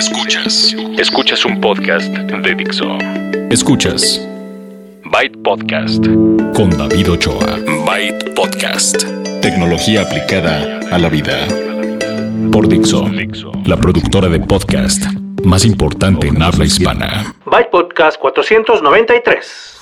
Escuchas. Escuchas un podcast de Dixo. Escuchas. Byte Podcast. Con David Ochoa. Byte Podcast. Tecnología aplicada a la vida. Por Dixo. La productora de podcast más importante en habla hispana. Byte Podcast 493.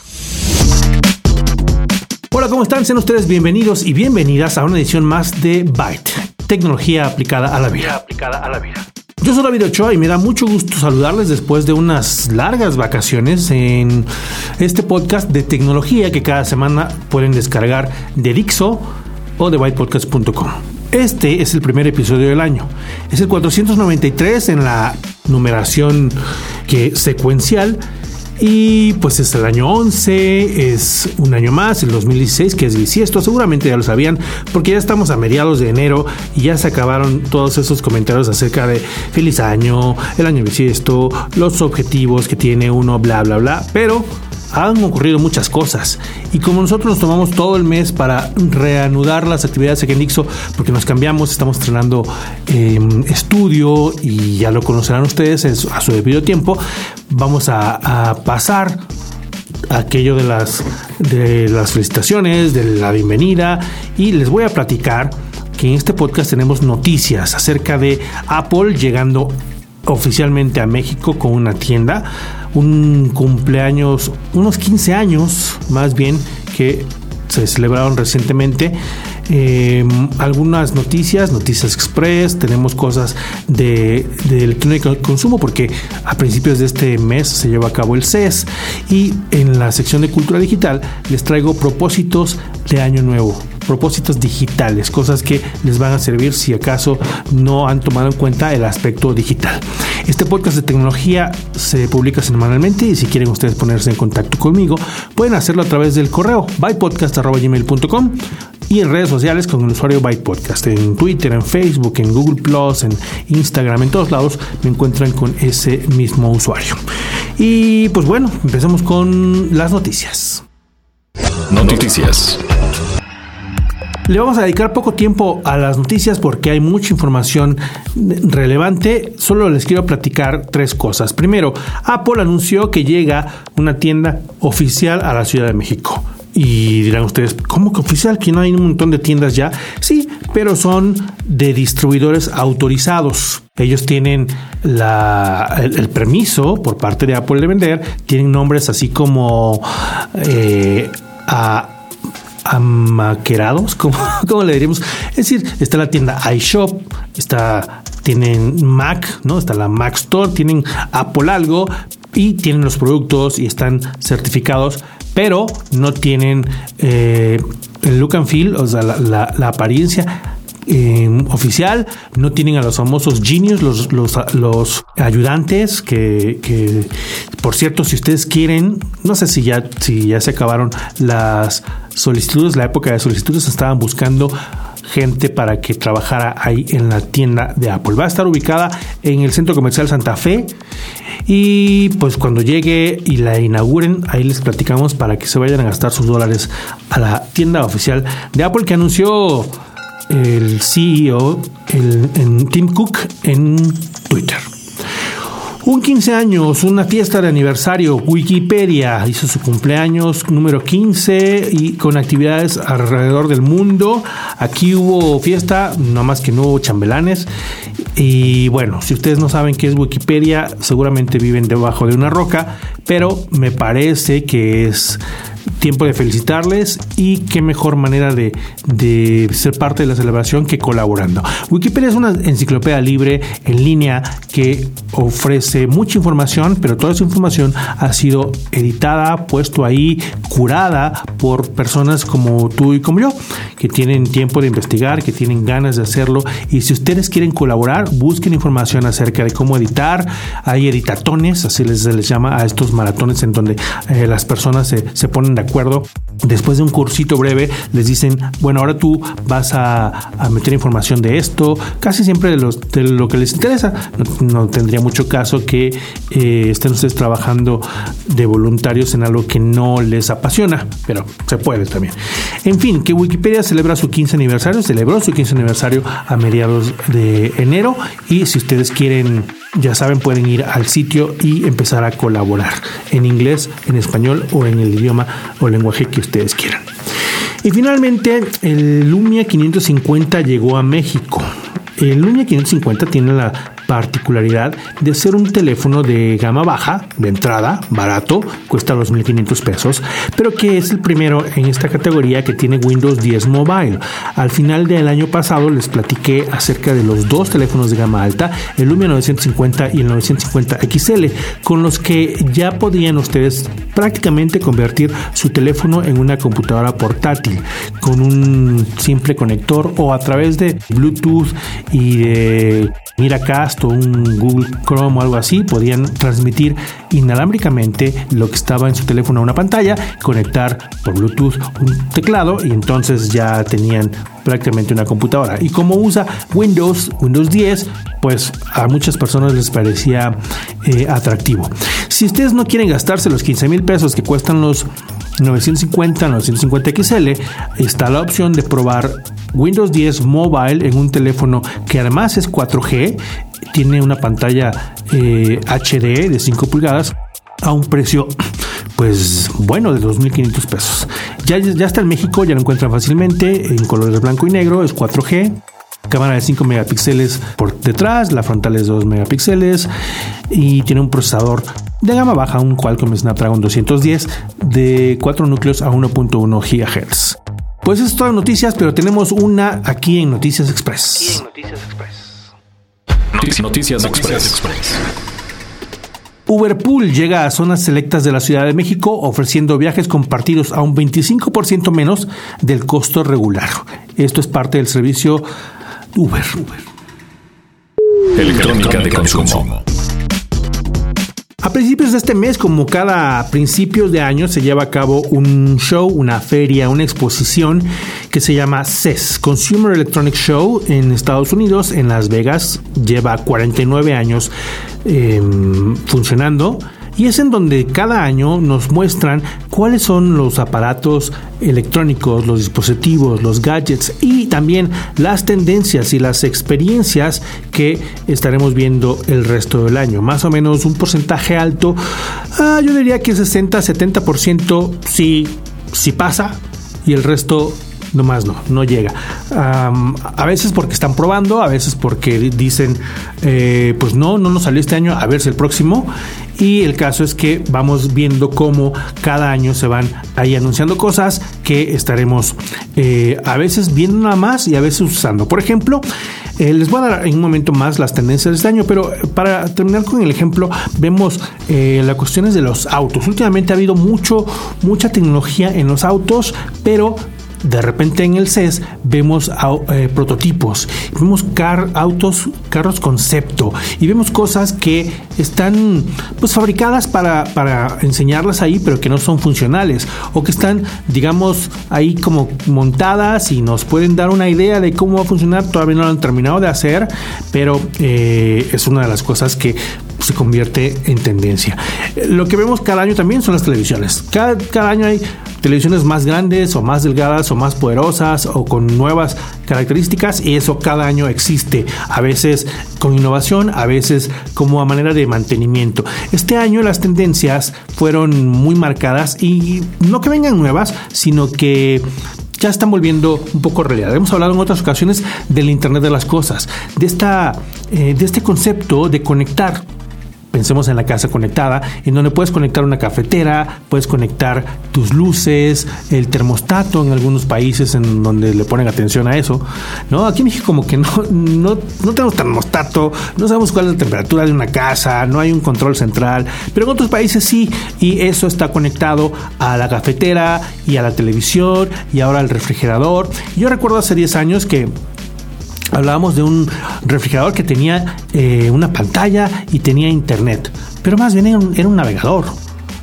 Hola, ¿cómo están? Sean ustedes bienvenidos y bienvenidas a una edición más de Byte, tecnología aplicada a la vida. Aplicada a la vida. Yo soy David Ochoa y me da mucho gusto saludarles después de unas largas vacaciones en este podcast de tecnología que cada semana pueden descargar de Dixo o de bytepodcast.com. Este es el primer episodio del año. Es el 493 en la numeración que secuencial y pues es el año 11, es un año más, el 2016, que es bisiesto. Seguramente ya lo sabían, porque ya estamos a mediados de enero y ya se acabaron todos esos comentarios acerca de feliz año, el año bisiesto, los objetivos que tiene uno, bla, bla, bla. Pero han ocurrido muchas cosas. Y como nosotros nos tomamos todo el mes para reanudar las actividades aquí en Dixo, porque nos cambiamos, estamos estrenando em, estudio y ya lo conocerán ustedes a su debido tiempo, vamos a, pasar aquello de las, de las felicitaciones, de la bienvenida y les voy a platicar que en este podcast tenemos noticias acerca de Apple llegando oficialmente a México con una tienda un cumpleaños, unos 15 años más bien, que se celebraron recientemente. Em, algunas noticias, noticias express, tenemos cosas de, de electrónica de consumo porque a principios de este mes se lleva a cabo el CES y en la sección de cultura digital les traigo propósitos de año nuevo propósitos digitales, cosas que les van a servir si acaso no han tomado en cuenta el aspecto digital. Este podcast de tecnología se publica semanalmente y si quieren ustedes ponerse en contacto conmigo, pueden hacerlo a través del correo bytepodcast.gmail.com y en redes sociales con el usuario BytePodcast, en Twitter, en Facebook, en Google Plus, en Instagram, en todos lados me encuentran con ese mismo usuario. Y pues bueno, empezamos con las noticias. Noticias. Le vamos a dedicar poco tiempo a las noticias porque hay mucha información relevante. Solo les quiero platicar tres cosas. Primero, Apple anunció que llega una tienda oficial a la Ciudad de México. Y dirán ustedes, ¿cómo que oficial? Que no hay un montón de tiendas ya. Sí, pero son de distribuidores autorizados. Ellos tienen el, permiso por parte de Apple de vender. Tienen nombres así como eh, a amaquerados, como, le diríamos. Es decir, está la tienda iShop, está, tienen Mac, ¿no? Está la Mac Store, tienen Apple algo y tienen los productos y están certificados, pero no tienen eh, el look and feel, o sea, la, apariencia oficial, no tienen a los famosos genius, los, los, ayudantes, que, por cierto, si ustedes quieren, no sé si ya, si ya se acabaron las solicitudes, la época de solicitudes, estaban buscando gente para que trabajara ahí en la tienda de Apple. Va a estar ubicada en el Centro Comercial Santa Fe. Y pues cuando llegue y la inauguren, ahí les platicamos para que se vayan a gastar sus dólares a la tienda oficial de Apple que anunció el CEO, el, Tim Cook, en Twitter. Un 15 años, una fiesta de aniversario. Wikipedia hizo su cumpleaños número 15 y con actividades alrededor del mundo. Aquí hubo fiesta, no más que no hubo chambelanes. Y bueno, si ustedes no saben qué es Wikipedia, seguramente viven debajo de una roca, pero me parece que es tiempo de felicitarles y qué mejor manera de, ser parte de la celebración que colaborando. Wikipedia es una enciclopedia libre en línea que ofrece mucha información, pero toda esa información ha sido editada, puesto ahí, curada por personas como tú y como yo, que tienen tiempo de investigar, que tienen ganas de hacerlo. Y si ustedes quieren colaborar, busquen información acerca de cómo editar. Hay editatones, así les, les llama a estos maratones en donde eh, las personas se, se ponen de acuerdo. Después de un cursito breve, les dicen, bueno, ahora tú vas a, meter información de esto, casi siempre de lo que les interesa. No, tendría mucho caso que eh, estén ustedes trabajando de voluntarios en algo que no les apasiona, pero se puede también. En fin, que Wikipedia celebra su 15 aniversario, celebró su 15 aniversario a mediados de enero y si ustedes quieren ya saben, pueden ir al sitio y empezar a colaborar en inglés, en español o en el idioma o lenguaje que ustedes quieran. Y finalmente, el Lumia 550 llegó a México. El Lumia 550 tiene la particularidad de ser un teléfono de gama baja, de entrada, barato, cuesta 2.500 pesos, pero que es el primero en esta categoría que tiene Windows 10 Mobile. Al final del año pasado les platiqué acerca de los dos teléfonos de gama alta, el Lumia 950 y el 950 XL, con los que ya podrían ustedes prácticamente convertir su teléfono en una computadora portátil con un simple conector o a través de Bluetooth y de Miracast o un Google Chrome o algo así, podían transmitir inalámbricamente lo que estaba en su teléfono a una pantalla, conectar por Bluetooth un teclado y entonces ya tenían prácticamente una computadora. Y como usa Windows, Windows 10, pues a muchas personas les parecía eh, atractivo. Si ustedes no quieren gastarse los 15 mil pesos que cuestan los 950, 950 XL, está la opción de probar Windows 10 Mobile en un teléfono que además es 4G, tiene una pantalla HD eh, de 5 pulgadas a un precio pues bueno de 2.500 pesos. Ya, ya está en México, ya lo encuentran fácilmente en colores blanco y negro, es 4G. Cámara de 5 megapíxeles por detrás, la frontal es 2 megapíxeles y tiene un procesador de gama baja, un Qualcomm Snapdragon 210 de 4 núcleos a 1.1 GHz. Pues es todas noticias, pero tenemos una aquí en Noticias Express. Noticias Express. Noticias, Express. Uberpool llega a zonas selectas de la Ciudad de México ofreciendo viajes compartidos a un 25% menos del costo regular. Esto es parte del servicio Uber. Electrónica de consumo. A principios de este mes, como cada principios de año, se lleva a cabo un show, una feria, una exposición que se llama CES, Consumer Electronic Show en Estados Unidos, en Las Vegas. Lleva 49 años em, funcionando y es en donde cada año nos muestran cuáles son los aparatos electrónicos, los dispositivos, los gadgets y también las tendencias y las experiencias que estaremos viendo el resto del año. Más o menos un porcentaje alto, ah, yo diría que 60-70% sí, pasa y el resto nomás no, no llega. a veces porque están probando, a veces porque dicen, eh, pues no, no nos salió este año, a ver si el próximo. Y el caso es que vamos viendo cómo cada año se van ahí anunciando cosas que estaremos eh, a veces viendo nada más y a veces usando. Por ejemplo, eh, les voy a dar en un momento más las tendencias de este año, pero para terminar con el ejemplo, vemos las cuestiones de los autos. Últimamente ha habido mucho, mucha tecnología en los autos, pero de repente en el CES vemos eh, prototipos, vemos car autos, carros concepto y vemos cosas que están pues fabricadas para, para enseñarlas ahí, pero que no son funcionales o que están, digamos, ahí como montadas y nos pueden dar una idea de cómo va a funcionar. Todavía no lo han terminado de hacer, pero eh, es una de las cosas que se convierte en tendencia. Lo que vemos cada año también son las televisiones. Cada, cada año hay televisiones más grandes o más delgadas o más poderosas o con nuevas características y eso cada año existe, a veces con innovación, a veces como a manera de mantenimiento. Este año las tendencias fueron muy marcadas y no que vengan nuevas, sino que ya están volviendo un poco realidad. Hemos hablado en otras ocasiones del Internet de las Cosas, de, esta, eh, de este concepto de conectar pensemos en la casa conectada, en donde puedes conectar una cafetera, puedes conectar tus luces, el termostato en algunos países en donde le ponen atención a eso, ¿no? Aquí en México como que no, no, no tenemos termostato, no sabemos cuál es la temperatura de una casa, no hay un control central, pero en otros países sí, y eso está conectado a la cafetera y a la televisión y ahora al refrigerador. Yo recuerdo hace 10 años que hablábamos de un refrigerador que tenía eh, una pantalla y tenía internet, pero más bien era un, navegador.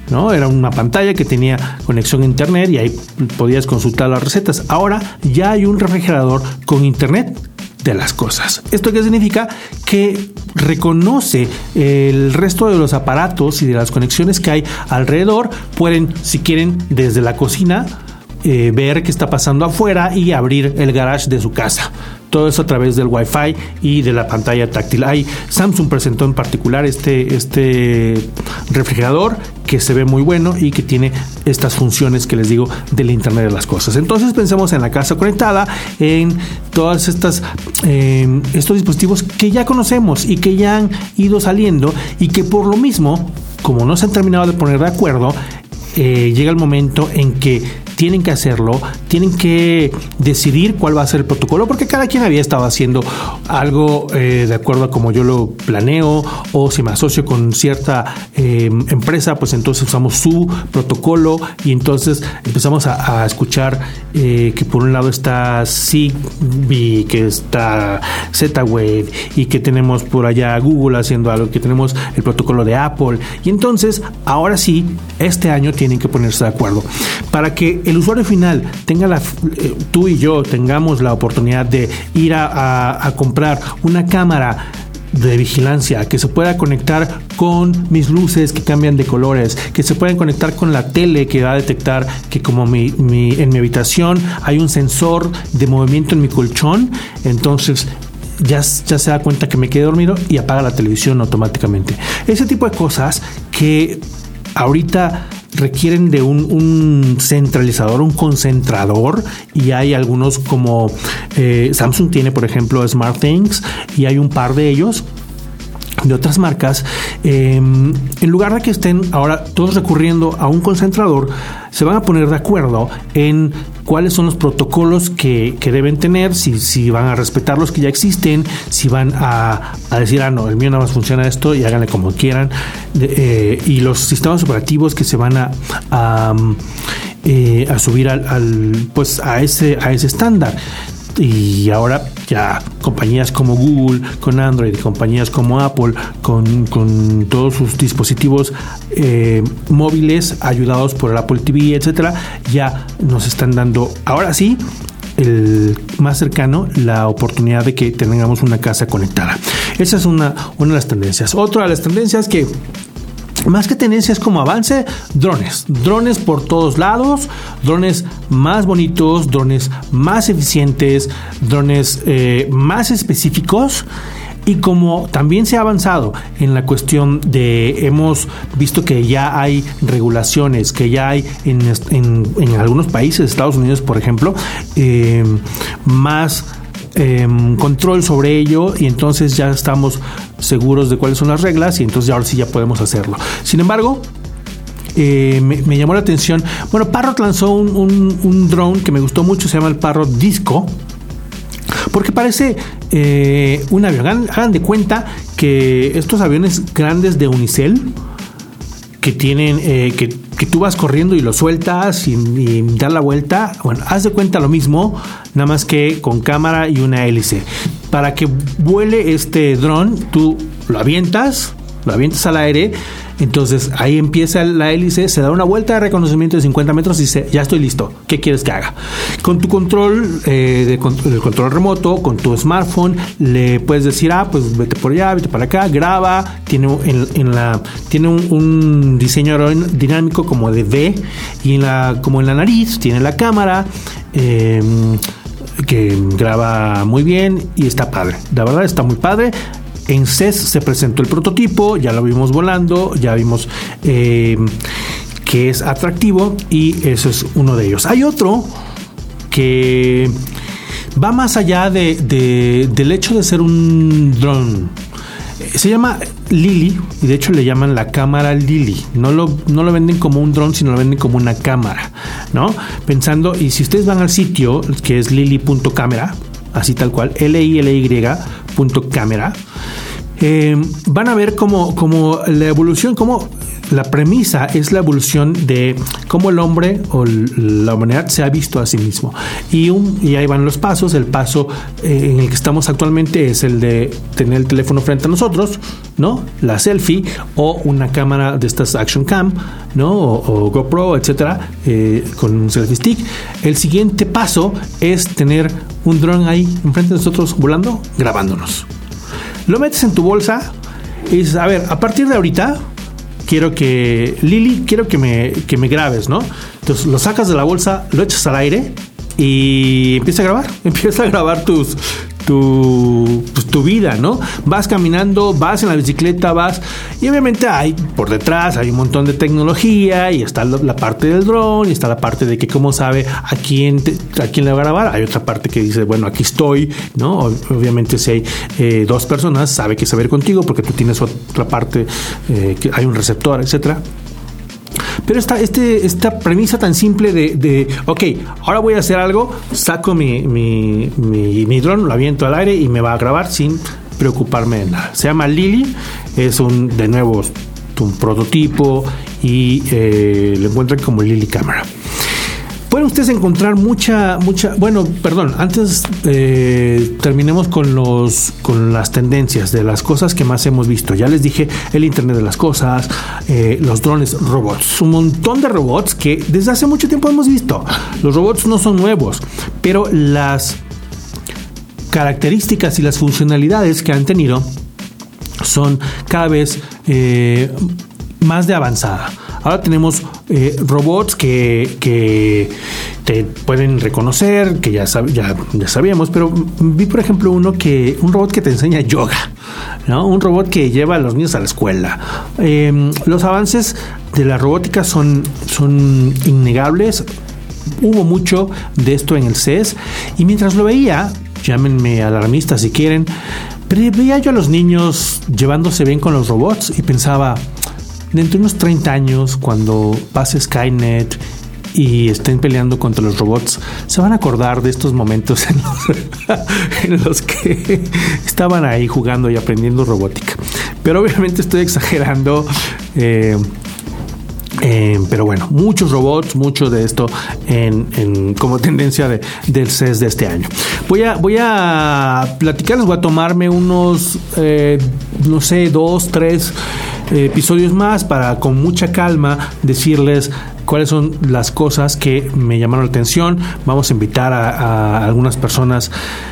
¿no? Era una pantalla que tenía conexión a internet y ahí podías consultar las recetas. Ahora ya hay un refrigerador con internet de las cosas. ¿Esto qué significa? Que reconoce el resto de los aparatos y de las conexiones que hay alrededor. Pueden, si quieren, desde la cocina, eh, ver qué está pasando afuera y abrir el garage de su casa todo eso a través del Wi-Fi y de la pantalla táctil. Hay, Samsung presentó en particular este, este refrigerador que se ve muy bueno y que tiene estas funciones que les digo del Internet de las Cosas. Entonces pensemos en la casa conectada, en todas estas em, estos dispositivos que ya conocemos y que ya han ido saliendo y que por lo mismo, como no se han terminado de poner de acuerdo, eh, llega el momento en que tienen que hacerlo, tienen que decidir cuál va a ser el protocolo, porque cada quien había estado haciendo algo eh, de acuerdo a como yo lo planeo, o si me asocio con cierta eh, empresa, pues entonces usamos su protocolo y entonces empezamos a, escuchar eh, que por un lado está Zigbee, que está Z-Wave y que tenemos por allá Google haciendo algo, que tenemos el protocolo de Apple. Y entonces ahora sí, este año tienen que ponerse de acuerdo. Para que el usuario final tenga la, eh, tú y yo tengamos la oportunidad de ir a, comprar una cámara de vigilancia, que se pueda conectar con mis luces que cambian de colores, que se puedan conectar con la tele que va a detectar que como mi, en mi habitación hay un sensor de movimiento en mi colchón, entonces ya, ya se da cuenta que me quedé dormido y apaga la televisión automáticamente. Ese tipo de cosas que ahorita requieren de un, centralizador, un concentrador y hay algunos como eh, Samsung tiene por ejemplo SmartThings y hay un par de ellos de otras marcas, em, en lugar de que estén ahora todos recurriendo a un concentrador, se van a poner de acuerdo en cuáles son los protocolos que, deben tener, si, si, van a respetar los que ya existen, si van a, decir, ah, no, el mío nada más funciona esto y háganle como quieran, eh, y los sistemas operativos que se van a, a, eh, subir al, pues a ese, a ese estándar. Y ahora ya compañías como Google con Android, compañías como Apple con, todos sus dispositivos eh, móviles ayudados por Apple TV, etcétera, ya nos están dando ahora sí el más cercano la oportunidad de que tengamos una casa conectada. Esa es una, una de las tendencias. Otra de las tendencias que más que tendencias como avance, drones. Drones por todos lados, drones más bonitos, drones más eficientes, drones eh, más específicos. Y como también se ha avanzado en la cuestión de, hemos visto que ya hay regulaciones, que ya hay en, algunos países, Estados Unidos por ejemplo, eh, más Em, control sobre ello y entonces ya estamos seguros de cuáles son las reglas y entonces ahora sí ya podemos hacerlo. Sin embargo, eh, me, llamó la atención. Bueno, Parrot lanzó un, drone que me gustó mucho, se llama el Parrot Disco. Porque parece eh, un avión. Hagan, de cuenta que estos aviones grandes de Unicel, que tienen, eh, que, tú vas corriendo y lo sueltas y, y la vuelta, bueno, haz de cuenta lo mismo, nada más que con cámara y una hélice. Para que vuele este dron, tú lo avientas, lo avientas al aire, entonces ahí empieza la hélice, se da una vuelta de reconocimiento de 50 metros y dice, ya estoy listo, ¿qué quieres que haga? Con tu control, eh, de, control remoto, con tu smartphone, le puedes decir, ah, pues vete por allá, vete para acá, graba, tiene, en, la, tiene un, diseño dinámico como de V y en la, como en la nariz, tiene la cámara. Eh, que graba muy bien y está padre. La verdad está muy padre. En CES se presentó el prototipo, ya lo vimos volando, ya vimos eh, que es atractivo y eso es uno de ellos. Hay otro que va más allá de, del hecho de ser un drone. Se llama Lily y de hecho le llaman la cámara Lily. No lo, no lo venden como un drone, sino lo venden como una cámara, ¿no? Pensando, y si ustedes van al sitio que es lily.cámara, así tal cual, l eh, van a ver como, como la evolución, como la premisa es la evolución de cómo el hombre o la humanidad se ha visto a sí mismo. Y, un, y ahí van los pasos. El paso eh, en el que estamos actualmente es el de tener el teléfono frente a nosotros, ¿no? La selfie o una cámara de estas Action Cam, ¿no? O, GoPro, etcétera, eh, con un selfie stick. El siguiente paso es tener un dron ahí enfrente de nosotros volando, grabándonos. Lo metes en tu bolsa y dices, a ver, a partir de ahorita quiero que, Lili, quiero que me, que me grabes, ¿no? Entonces lo sacas de la bolsa, lo echas al aire y empieza a grabar, empieza a grabar tus, tu, pues, tu vida, ¿no? Vas caminando, vas en la bicicleta, vas y obviamente hay por detrás hay un montón de tecnología y está la, parte del dron y está la parte de que cómo sabe a quién a quién le va a grabar. Hay otra parte que dice, bueno, aquí estoy, ¿no? Obviamente si hay eh, dos personas, sabe que saber contigo porque tú tienes otra parte eh, que hay un receptor, etcétera. Pero esta, este, esta premisa tan simple de, de, ok, ahora voy a hacer algo, saco mi, mi, mi, dron, lo aviento al aire y me va a grabar sin preocuparme de nada. Se llama Lily, es un, de nuevo, un prototipo y eh, lo encuentran como Lily Camera. Pueden ustedes encontrar mucha, mucha, bueno, perdón, antes eh, terminemos con los, con las tendencias de las cosas que más hemos visto. Ya les dije el Internet de las cosas, eh, los drones, robots, un montón de robots que desde hace mucho tiempo hemos visto. Los robots no son nuevos, pero las características y las funcionalidades que han tenido son cada vez eh, más de avanzada. Ahora tenemos eh, robots que, te pueden reconocer, que ya, ya, ya, sabíamos, pero vi por ejemplo uno que, un robot que te enseña yoga, ¿no? un robot que lleva a los niños a la escuela. Em, los avances de la robótica son, son innegables. Hubo mucho de esto en el CES y mientras lo veía, llámenme alarmista si quieren, pero veía yo a los niños llevándose bien con los robots y pensaba, dentro de unos 30 años, cuando pase Skynet y estén peleando contra los robots, se van a acordar de estos momentos en los, que estaban ahí jugando y aprendiendo robótica. Pero obviamente estoy exagerando. Eh, eh, pero bueno, muchos robots, mucho de esto en, como tendencia de, del CES de este año. Voy a, voy a platicarles, voy a tomarme unos, eh, no sé, dos, tres episodios más para con mucha calma decirles cuáles son las cosas que me llamaron la atención. Vamos a invitar a, algunas personas,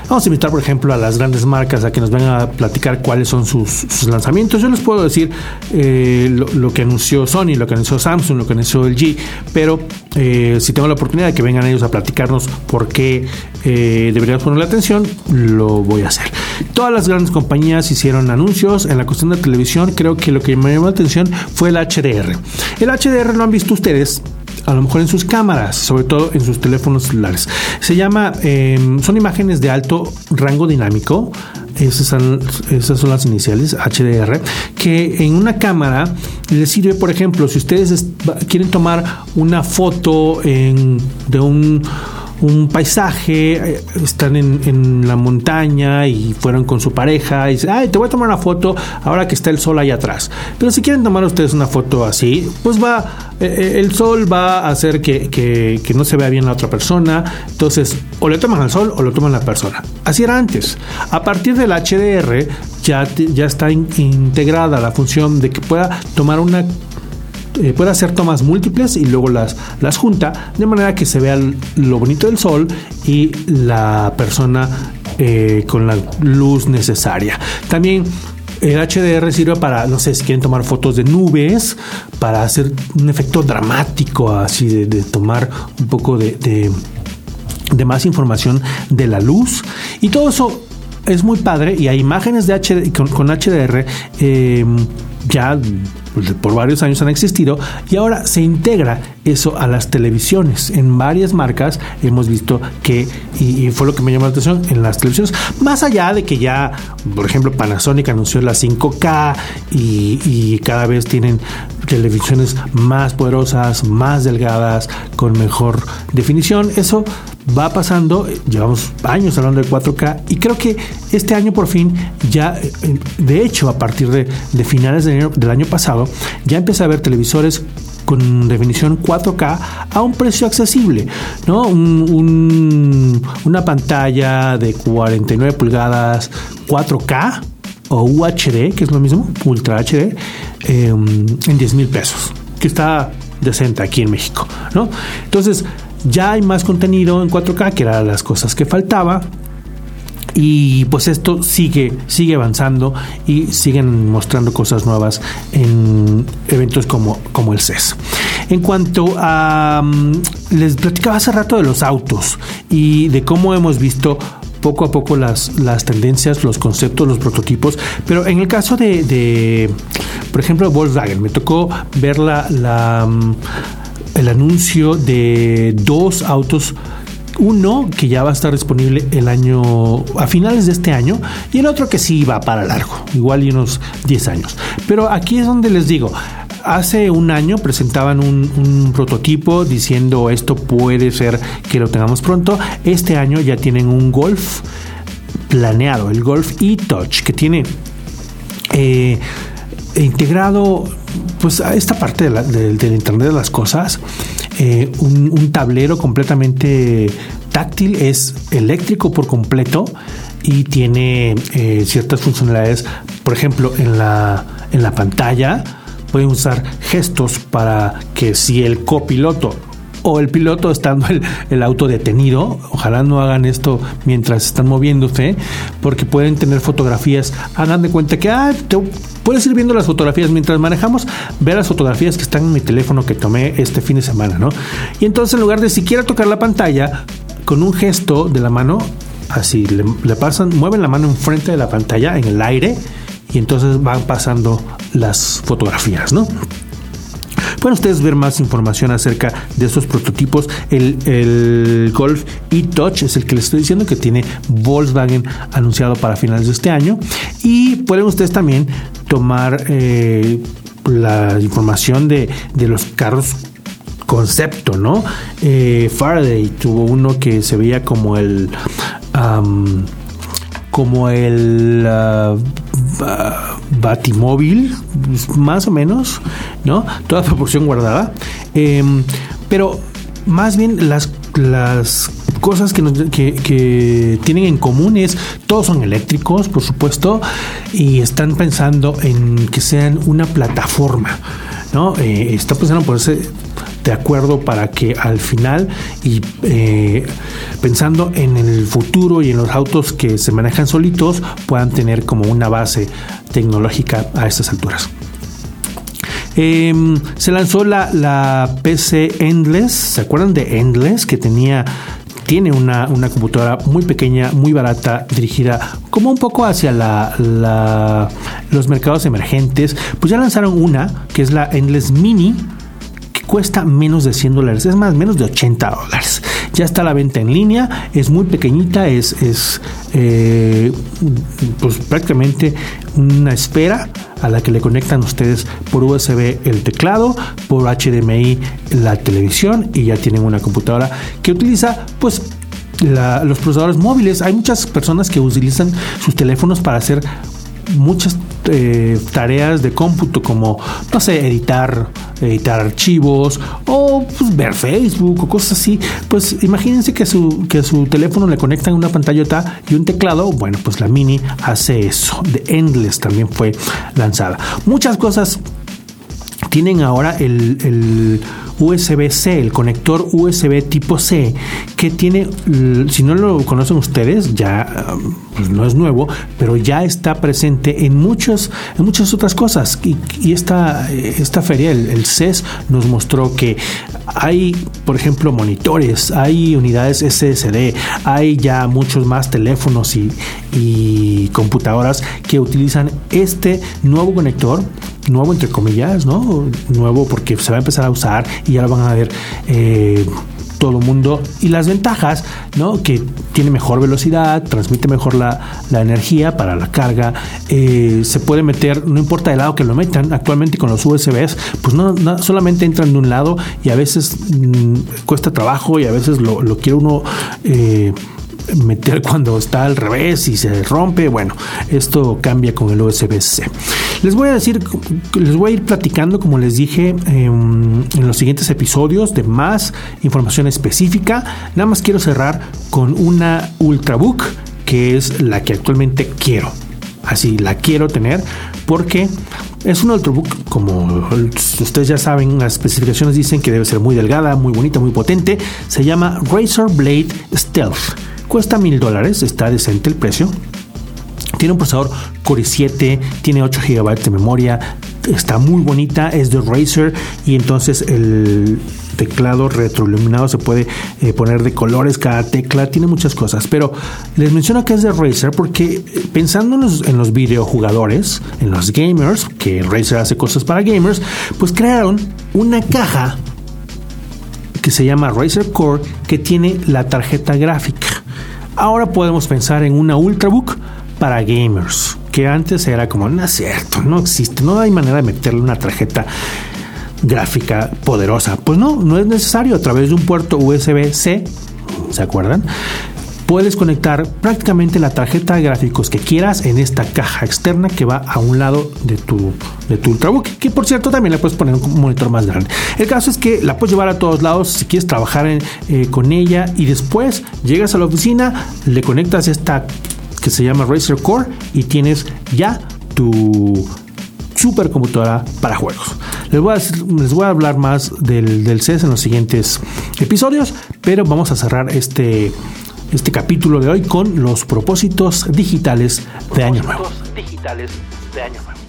vamos a invitar por ejemplo a las grandes marcas a que nos vengan a platicar cuáles son sus, lanzamientos. Yo les puedo decir eh, lo, que anunció Sony, lo que anunció Samsung, lo que anunció LG, pero eh, si tengo la oportunidad de que vengan ellos a platicarnos por qué eh, deberíamos ponerle atención, lo voy a hacer. Todas las grandes compañías hicieron anuncios en la cuestión de televisión. Creo que lo que me llamó la atención fue el HDR. El HDR lo han visto ustedes a lo mejor en sus cámaras, sobre todo en sus teléfonos celulares. Se llama, em, son imágenes de alto rango dinámico. Esas son, esas son las iniciales HDR, que en una cámara les sirve, por ejemplo, si ustedes quieren tomar una foto de un un paisaje, eh, están en, la montaña y fueron con su pareja y ay, te voy a tomar una foto ahora que está el sol ahí atrás. Pero si quieren tomar ustedes una foto así, pues va, eh, eh, el sol va a hacer que, no se vea bien la otra persona. Entonces, o le toman al sol o lo toman la persona. Así era antes. A partir del HDR ya, ya está integrada la función de que pueda tomar una eh, puede hacer tomas múltiples y luego las, las junta de manera que se vea lo bonito del sol y la persona eh, con la luz necesaria. También el HDR sirve para, no sé, si quieren tomar fotos de nubes, para hacer un efecto dramático, así de, tomar un poco de, de, más información de la luz. Y todo eso es muy padre y hay imágenes de HD, con, HDR eh, ya por varios años han existido y ahora se integra eso a las televisiones. En varias marcas hemos visto que, y, fue lo que me llamó la atención, en las televisiones, más allá de que ya, por ejemplo, Panasonic anunció la 5K y, y cada vez tienen televisiones más poderosas, más delgadas, con mejor definición, eso va pasando, llevamos años hablando de 4K y creo que este año por fin ya, eh, de hecho a partir de, finales del año pasado, ya empieza a haber televisores con definición 4K a un precio accesible, ¿no? una pantalla de 49 pulgadas 4K o UHD, que es lo mismo, Ultra HD, em, en 10 mil pesos, que está decente aquí en México, ¿no? Entonces, ya hay más contenido en 4K, que eran las cosas que faltaba. Y pues esto sigue, sigue avanzando y siguen mostrando cosas nuevas en eventos como, como el CES. En cuanto a... Mm, les platicaba hace rato de los autos y de cómo hemos visto poco a poco las, las tendencias, los conceptos, los prototipos. Pero en el caso de, por ejemplo, Volkswagen, me tocó ver la, mm, el anuncio de dos autos uno que ya va a estar disponible el año a finales de este año y el otro que sí va para largo, igual y unos 10 años. Pero aquí es donde les digo, hace un año presentaban un, prototipo diciendo esto puede ser que lo tengamos pronto. Este año ya tienen un Golf planeado, el Golf e-Touch, que tiene eh, integrado pues a esta parte del Internet de las Cosas, eh, un, tablero completamente táctil, es eléctrico por completo y tiene eh, ciertas funcionalidades, por ejemplo, en la, en la pantalla pueden usar gestos para que si el copiloto o el piloto estando el, auto detenido. Ojalá no hagan esto mientras están moviéndose, porque pueden tener fotografías. Hagan de cuenta que ah, puedes ir viendo las fotografías mientras manejamos, ver las fotografías que están en mi teléfono que tomé este fin de semana, ¿no? Y entonces en lugar de siquiera tocar la pantalla, con un gesto de la mano, así le, le pasan, mueven la mano enfrente de la pantalla en el aire y entonces van pasando las fotografías, ¿no? Pueden ustedes ver más información acerca de estos prototipos. El, Golf e-Touch es el que les estoy diciendo que tiene Volkswagen anunciado para finales de este año. Y pueden ustedes también tomar eh, la información de, los carros concepto, ¿no? Eh, Faraday tuvo uno que se veía como el como el uh, Batimóvil, más o menos, ¿no? Toda proporción guardada. Em, pero más bien las, las cosas que, que, tienen en común es todos son eléctricos, por supuesto, y están pensando en que sean una plataforma, ¿no? Eh, está pensando por ese de acuerdo para que al final y eh, pensando en el futuro y en los autos que se manejan solitos puedan tener como una base tecnológica a estas alturas. Em, se lanzó la, PC Endless, ¿se acuerdan de Endless? Que tenía tiene una, computadora muy pequeña, muy barata, dirigida como un poco hacia la, los mercados emergentes. Pues ya lanzaron una, que es la Endless Mini, cuesta menos de 100 dólares, es más, menos de 80 dólares. Ya está la venta en línea, es muy pequeñita, es, es eh, pues prácticamente una espera a la que le conectan ustedes por USB el teclado, por HDMI la televisión y ya tienen una computadora que utiliza pues los procesadores móviles. Hay muchas personas que utilizan sus teléfonos para hacer muchas eh, tareas de cómputo como, no sé, editar, editar archivos o pues, ver Facebook o cosas así, pues imagínense que su, que su teléfono le conectan una pantallota y un teclado. Bueno, pues la Mini hace eso. The Endless también fue lanzada. Muchas cosas tienen ahora el USB-C, el conector USB tipo C, que tiene, si no lo conocen ustedes, ya pues no es nuevo, pero ya está presente en, muchos, en muchas otras cosas. Y, esta, esta feria, el, CES, nos mostró que hay, por ejemplo, monitores, hay unidades SSD, hay ya muchos más teléfonos y, y computadoras que utilizan este nuevo conector nuevo entre comillas, ¿no? Nuevo porque se va a empezar a usar y ya lo van a ver eh, todo el mundo. Y las ventajas, ¿no? Que tiene mejor velocidad, transmite mejor la, energía para la carga, eh, se puede meter, no importa el lado que lo metan, actualmente con los USBs, pues no, solamente entran de un lado y a veces mm, cuesta trabajo y a veces lo, lo quiere uno... Eh, meter cuando está al revés y se rompe. Bueno, esto cambia con el USB-C. Les voy a decir, les voy a ir platicando, como les dije em, en los siguientes episodios, de más información específica. Nada más quiero cerrar con una Ultrabook, que es la que actualmente quiero. Así la quiero tener porque es un Ultrabook, como ustedes ya saben, las especificaciones dicen que debe ser muy delgada, muy bonita, muy potente. Se llama Razer Blade Stealth. Cuesta mil dólares, está decente el precio. Tiene un procesador Core i7, tiene 8 GB de memoria, está muy bonita, es de Razer y entonces el teclado retroiluminado se puede eh, poner de colores cada tecla, tiene muchas cosas, pero les menciono que es de Razer porque eh, pensando en los, en los videojugadores, en los gamers, que Razer hace cosas para gamers, pues crearon una caja que se llama Razer Core que tiene la tarjeta gráfica. Ahora podemos pensar en una Ultrabook para gamers, que antes era como, no es cierto, no existe, no hay manera de meterle una tarjeta gráfica poderosa. Pues no, no es necesario a través de un puerto USB-C, ¿se acuerdan? Puedes conectar prácticamente la tarjeta de gráficos que quieras en esta caja externa que va a un lado de tu, de tu Ultrabook, que por cierto también le puedes poner un monitor más grande. El caso es que la puedes llevar a todos lados si quieres trabajar eh, con ella y después llegas a la oficina, le conectas esta que se llama Razer Core y tienes ya tu supercomputadora para juegos. Les voy a, les voy a hablar más del, del CES en los siguientes episodios, pero vamos a cerrar este, este capítulo de hoy con los propósitos digitales de Año Nuevo. Digitales de Año Nuevo.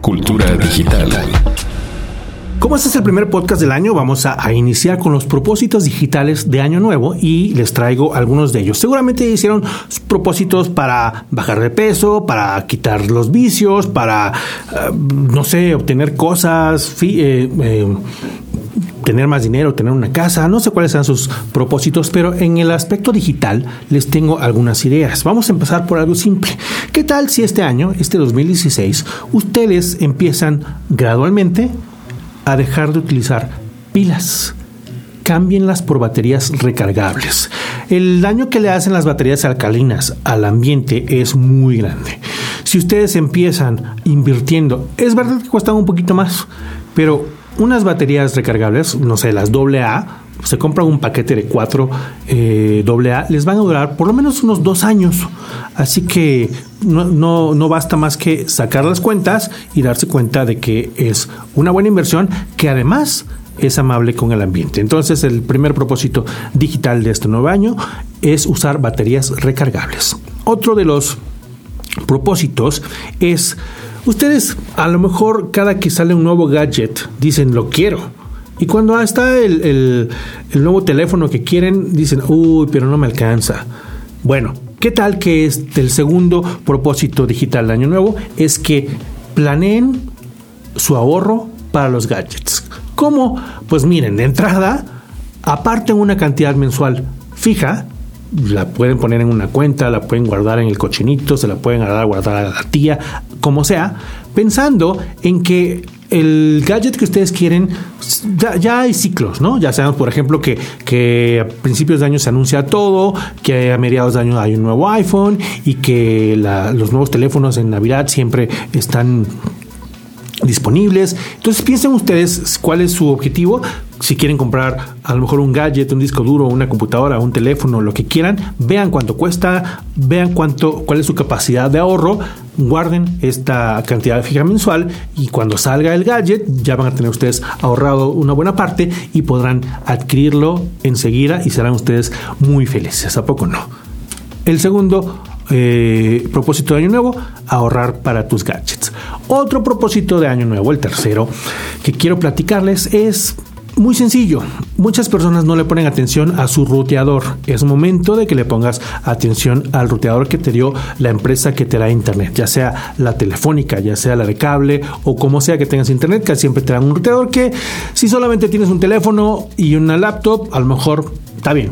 Cultura digital. Como este es el primer podcast del año, vamos a, iniciar con los propósitos digitales de Año Nuevo y les traigo algunos de ellos. Seguramente hicieron propósitos para bajar de peso, para quitar los vicios, para, eh, no sé, obtener cosas, eh, eh, tener más dinero, tener una casa, no sé cuáles sean sus propósitos, pero en el aspecto digital les tengo algunas ideas. Vamos a empezar por algo simple. ¿Qué tal si este año, este 2016, ustedes empiezan gradualmente a dejar de utilizar pilas. Cámbienlas por baterías recargables. El daño que le hacen las baterías alcalinas al ambiente es muy grande. Si ustedes empiezan invirtiendo, es verdad que cuestan un poquito más, pero unas baterías recargables, no sé, las AA, se compran un paquete de cuatro eh, AA, les van a durar por lo menos unos dos años. Así que no, no, no, basta más que sacar las cuentas y darse cuenta de que es una buena inversión que además es amable con el ambiente. Entonces el primer propósito digital de este nuevo año es usar baterías recargables. Otro de los propósitos es, ustedes a lo mejor cada que sale un nuevo gadget dicen lo quiero y cuando está el, nuevo teléfono que quieren, dicen, uy, pero no me alcanza. Bueno, ¿qué tal que es el segundo propósito digital de Año Nuevo? Es que planeen su ahorro para los gadgets. ¿Cómo? Pues miren, de entrada, aparten una cantidad mensual fija la pueden poner en una cuenta, la pueden guardar en el cochinito, se la pueden guardar, guardar a la tía, como sea, pensando en que el gadget que ustedes quieren, ya, hay ciclos, ¿no? Ya sabemos, por ejemplo, que, que, a principios de año se anuncia todo, que a mediados de año hay un nuevo iPhone y que los nuevos teléfonos en Navidad siempre están disponibles. Entonces piensen ustedes cuál es su objetivo. Si quieren comprar a lo mejor un gadget, un disco duro, una computadora, un teléfono, lo que quieran, vean cuánto cuesta, vean cuánto, cuál es su capacidad de ahorro, guarden esta cantidad fija mensual y cuando salga el gadget ya van a tener ustedes ahorrado una buena parte y podrán adquirirlo enseguida y serán ustedes muy felices. ¿A poco no? El segundo eh, propósito de año nuevo, ahorrar para tus gadgets. Otro propósito de año nuevo, el tercero, que quiero platicarles es muy sencillo. Muchas personas no le ponen atención a su ruteador. Es momento de que le pongas atención al ruteador que te dio la empresa que te da internet, ya sea la telefónica, ya sea la de cable o como sea que tengas internet, que siempre te dan un ruteador que si solamente tienes un teléfono y una laptop, a lo mejor está bien,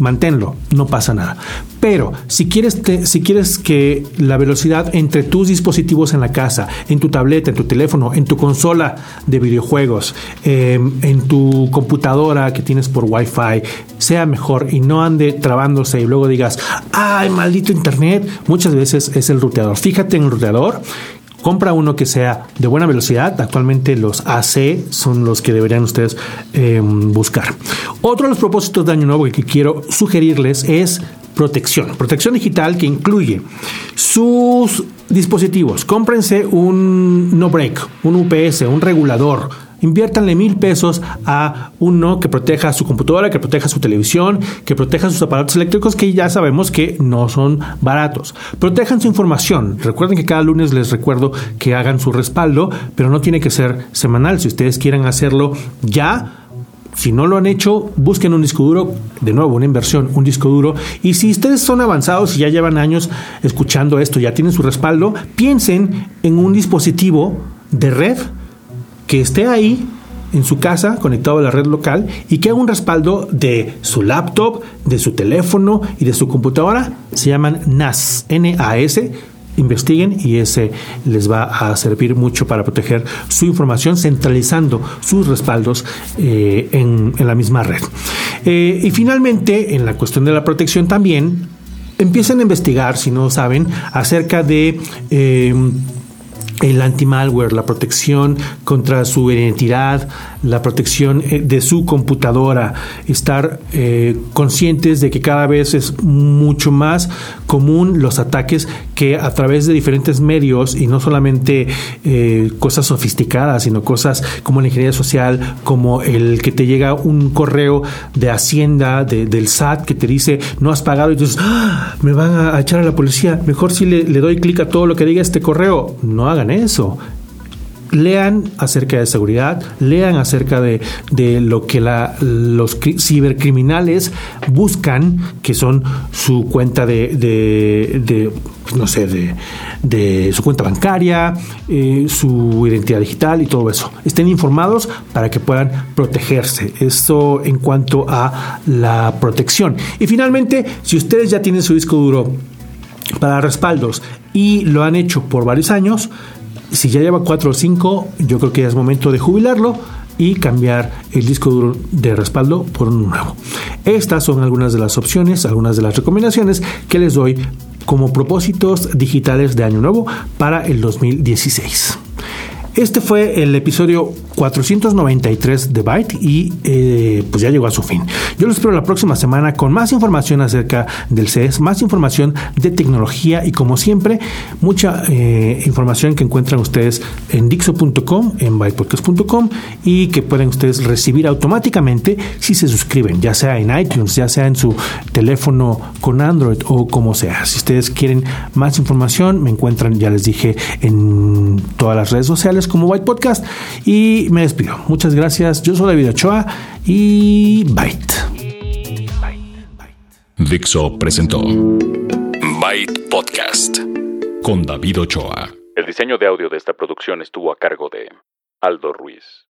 manténlo, no pasa nada. Pero si quieres, si quieres que la velocidad entre tus dispositivos en la casa, en tu tableta, en tu teléfono, en tu consola de videojuegos, em, en tu computadora que tienes por Wi-Fi, sea mejor y no ande trabándose y luego digas, ay, maldito Internet, muchas veces es el ruteador. Fíjate en el ruteador compra uno que sea de buena velocidad. Actualmente los AC son los que deberían ustedes em, buscar. Otro de los propósitos de Año Nuevo que quiero sugerirles es protección. Protección digital que incluye sus dispositivos. Cómprense un no break, un UPS, un regulador Inviértanle mil pesos a uno que proteja su computadora, que proteja su televisión, que proteja sus aparatos eléctricos que ya sabemos que no son baratos. Protejan su información. Recuerden que cada lunes les recuerdo que hagan su respaldo, pero no tiene que ser semanal. Si ustedes quieren hacerlo ya, si no lo han hecho, busquen un disco duro, de nuevo, una inversión, un disco duro. Y si ustedes son avanzados y ya llevan años escuchando esto, ya tienen su respaldo, piensen en un dispositivo de red que esté ahí en su casa conectado a la red local y que haga un respaldo de su laptop, de su teléfono y de su computadora. Se llaman NAS, N-A-S. Investiguen y ese les va a servir mucho para proteger su información centralizando sus respaldos eh, en, la misma red. Eh, y finalmente, en la cuestión de la protección también, empiecen a investigar, si no saben, acerca de... Eh, el anti-malware, la protección contra su identidad, la protección eh, de su computadora, estar eh, conscientes de que cada vez es mucho más común los ataques que a través de diferentes medios y no solamente eh, cosas sofisticadas, sino cosas como la ingeniería social, como el que te llega un correo de Hacienda, del SAT, que te dice no has pagado y dices, ¡Ah! me van a echar a la policía, mejor si le, le doy clic a todo lo que diga este correo, no hagan eso lean acerca de seguridad, lean acerca de, lo que los cibercriminales buscan, que son su cuenta de, pues, no sé, de, su cuenta bancaria, eh, su identidad digital y todo eso. Estén informados para que puedan protegerse. Esto en cuanto a la protección. Y finalmente, si ustedes ya tienen su disco duro para respaldos y lo han hecho por varios años, si ya lleva 4 o 5, yo creo que ya es momento de jubilarlo y cambiar el disco duro de respaldo por un nuevo. Estas son algunas de las opciones, algunas de las recomendaciones que les doy como propósitos digitales de año nuevo para el 2016. Este fue el episodio 493 de Byte y eh, pues ya llegó a su fin. Yo los espero la próxima semana con más información acerca del CES, más información de tecnología y como siempre, mucha eh, información que encuentran ustedes en dixo.com, en bytepodcast.com y que pueden ustedes recibir automáticamente si se suscriben, ya sea en iTunes, ya sea en su teléfono con Android o como sea. Si ustedes quieren más información, me encuentran, ya les dije, en todas las redes sociales como White Podcast y me despido. Muchas gracias. Yo soy David Ochoa y Byte. Dixo presentó Byte Podcast con David Ochoa. El diseño de audio de esta producción estuvo a cargo de Aldo Ruiz.